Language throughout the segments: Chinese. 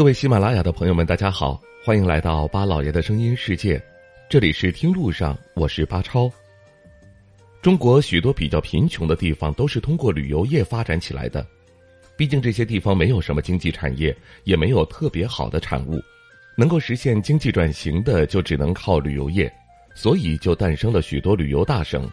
各位喜马拉雅的朋友们，大家好，欢迎来到巴老爷的声音世界，这里是听路上，我是巴超。中国许多比较贫穷的地方都是通过旅游业发展起来的，毕竟这些地方没有什么经济产业，也没有特别好的产物，能够实现经济转型的就只能靠旅游业，所以就诞生了许多旅游大省，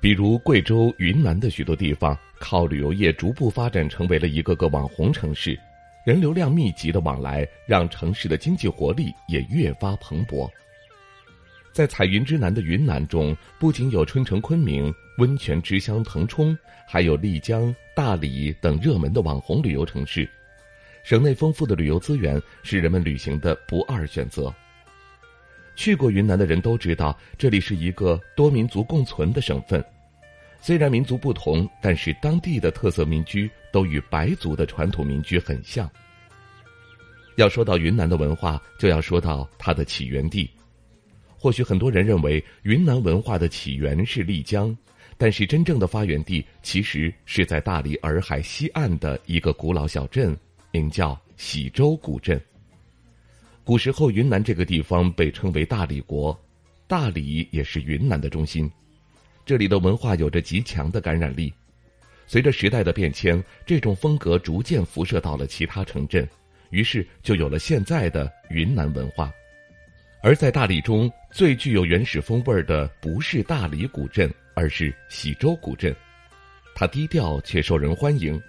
比如贵州、云南的许多地方，靠旅游业逐步发展成为了一个个网红城市。人流量密集的往来，让城市的经济活力也越发蓬勃。在彩云之南的云南中，不仅有春城昆明、温泉之乡腾冲，还有丽江、大理等热门的网红旅游城市。省内丰富的旅游资源是人们旅行的不二选择。去过云南的人都知道，这里是一个多民族共存的省份。虽然民族不同，但是当地的特色民居都与白族的传统民居很像。要说到云南的文化，就要说到它的起源地。或许很多人认为云南文化的起源是丽江，但是真正的发源地其实是在大理洱海西岸的一个古老小镇，名叫喜洲古镇。古时候，云南这个地方被称为大理国，大理也是云南的中心。这里的文化有着极强的感染力，随着时代的变迁，这种风格逐渐辐射到了其他城镇，于是就有了现在的云南文化。而在大理中最具有原始风味的，不是大理古镇，而是喜洲古镇。它低调却受人欢迎，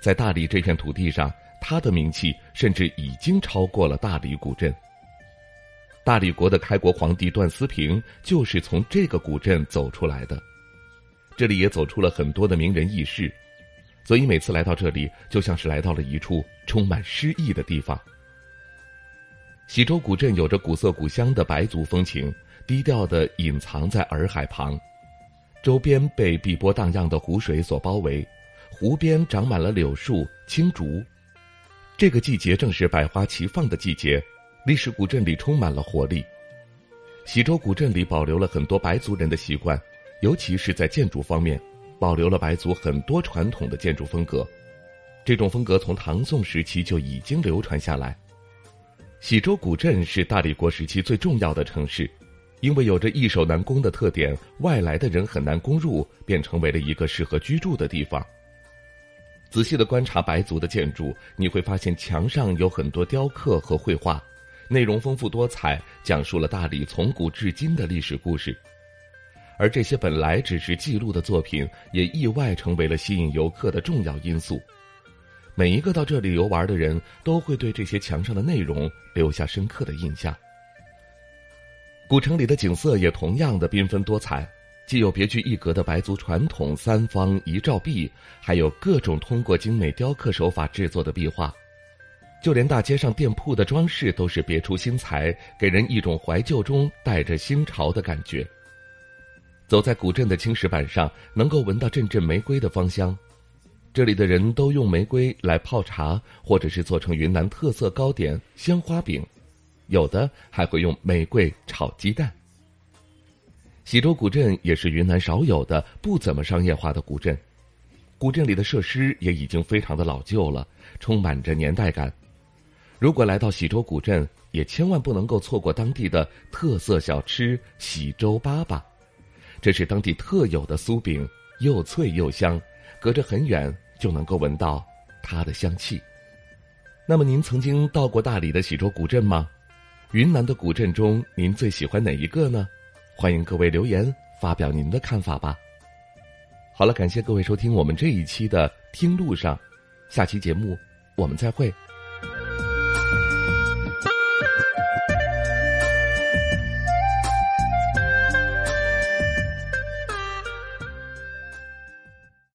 在大理这片土地上，它的名气甚至已经超过了大理古镇。大理国的开国皇帝段思平就是从这个古镇走出来的，这里也走出了很多的名人轶事，所以每次来到这里，就像是来到了一处充满诗意的地方。喜洲古镇有着古色古香的白族风情，低调的隐藏在洱海旁，周边被碧波荡漾的湖水所包围，湖边长满了柳树、青竹，这个季节正是百花齐放的季节。历史古镇里充满了活力。喜洲古镇里保留了很多白族人的习惯，尤其是在建筑方面，保留了白族很多传统的建筑风格。这种风格从唐宋时期就已经流传下来。喜洲古镇是大理国时期最重要的城市，因为有着易守难攻的特点，外来的人很难攻入，便成为了一个适合居住的地方。仔细的观察白族的建筑，你会发现墙上有很多雕刻和绘画。内容丰富多彩，讲述了大理从古至今的历史故事。而这些本来只是记录的作品，也意外成为了吸引游客的重要因素。每一个到这里游玩的人都会对这些墙上的内容留下深刻的印象。古城里的景色也同样的缤纷多彩，既有别具一格的白族传统三方一照壁，还有各种通过精美雕刻手法制作的壁画。就连大街上店铺的装饰都是别出心裁，给人一种怀旧中带着新潮的感觉。走在古镇的青石板上，能够闻到阵阵玫瑰的芳香。这里的人都用玫瑰来泡茶，或者是做成云南特色糕点鲜花饼，有的还会用玫瑰炒鸡蛋。喜洲古镇也是云南少有的不怎么商业化的古镇，古镇里的设施也已经非常的老旧了，充满着年代感。如果来到喜洲古镇，也千万不能够错过当地的特色小吃喜洲粑粑。这是当地特有的酥饼，又脆又香，隔着很远就能够闻到它的香气。那么，您曾经到过大理的喜洲古镇吗？云南的古镇中，您最喜欢哪一个呢？欢迎各位留言发表您的看法吧。好了，感谢各位收听我们这一期的《听路上》，下期节目我们再会。